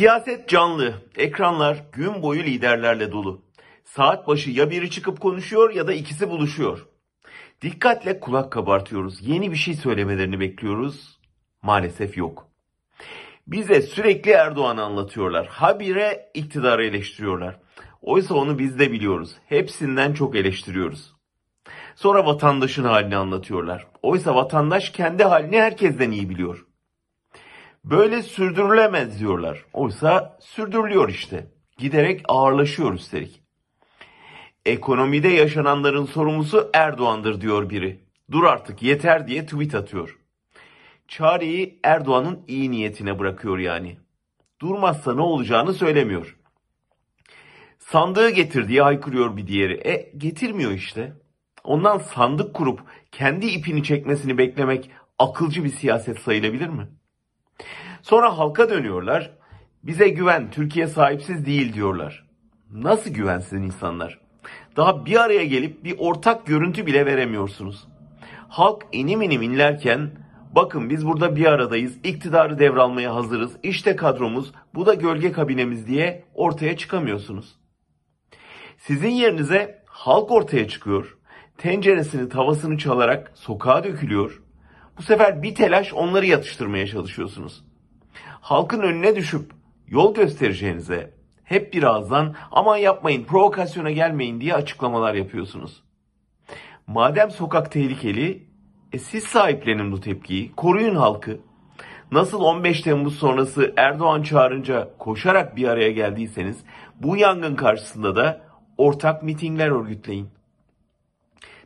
Siyaset canlı, ekranlar gün boyu liderlerle dolu. Saat başı ya biri çıkıp konuşuyor ya da ikisi buluşuyor. Dikkatle kulak kabartıyoruz. Yeni bir şey söylemelerini bekliyoruz. Maalesef yok. Bize sürekli Erdoğan'ı anlatıyorlar. Habire iktidarı eleştiriyorlar. Oysa onu biz de biliyoruz. Hepsinden çok eleştiriyoruz. Sonra vatandaşın halini anlatıyorlar. Oysa vatandaş kendi halini herkesten iyi biliyor. Böyle sürdürülemez diyorlar. Oysa sürdürülüyor işte. Giderek ağırlaşıyor üstelik. Ekonomide yaşananların sorumlusu Erdoğan'dır diyor biri. Dur artık yeter diye tweet atıyor. Çareyi Erdoğan'ın iyi niyetine bırakıyor yani. Durmazsa ne olacağını söylemiyor. Sandığı getir diye haykırıyor bir diğeri. E getirmiyor işte. Ondan sandık kurup kendi ipini çekmesini beklemek akılcı bir siyaset sayılabilir mi? Sonra halka dönüyorlar. Bize güven, Türkiye sahipsiz değil diyorlar. Nasıl güvensiz insanlar? Daha bir araya gelip bir ortak görüntü bile veremiyorsunuz. Halk inim inim inlerken bakın biz burada bir aradayız, iktidarı devralmaya hazırız, işte kadromuz, bu da gölge kabinemiz diye ortaya çıkamıyorsunuz. Sizin yerinize halk ortaya çıkıyor, tenceresini tavasını çalarak sokağa dökülüyor. Bu sefer bir telaş onları yatıştırmaya çalışıyorsunuz halkın önüne düşüp yol göstereceğinize hep bir ağızdan aman yapmayın provokasyona gelmeyin diye açıklamalar yapıyorsunuz. Madem sokak tehlikeli e siz sahiplenin bu tepkiyi koruyun halkı. Nasıl 15 Temmuz sonrası Erdoğan çağırınca koşarak bir araya geldiyseniz bu yangın karşısında da ortak mitingler örgütleyin.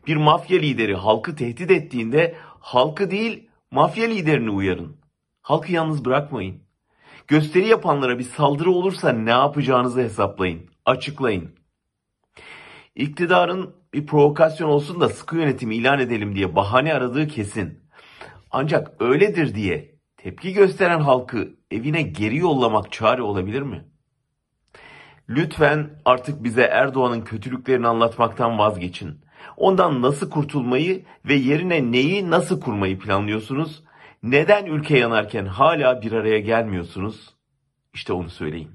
Bir mafya lideri halkı tehdit ettiğinde halkı değil mafya liderini uyarın. Halkı yalnız bırakmayın. Gösteri yapanlara bir saldırı olursa ne yapacağınızı hesaplayın, açıklayın. İktidarın bir provokasyon olsun da sıkı yönetimi ilan edelim diye bahane aradığı kesin. Ancak öyledir diye tepki gösteren halkı evine geri yollamak çare olabilir mi? Lütfen artık bize Erdoğan'ın kötülüklerini anlatmaktan vazgeçin. Ondan nasıl kurtulmayı ve yerine neyi nasıl kurmayı planlıyorsunuz? Neden ülke yanarken hala bir araya gelmiyorsunuz? İşte onu söyleyin.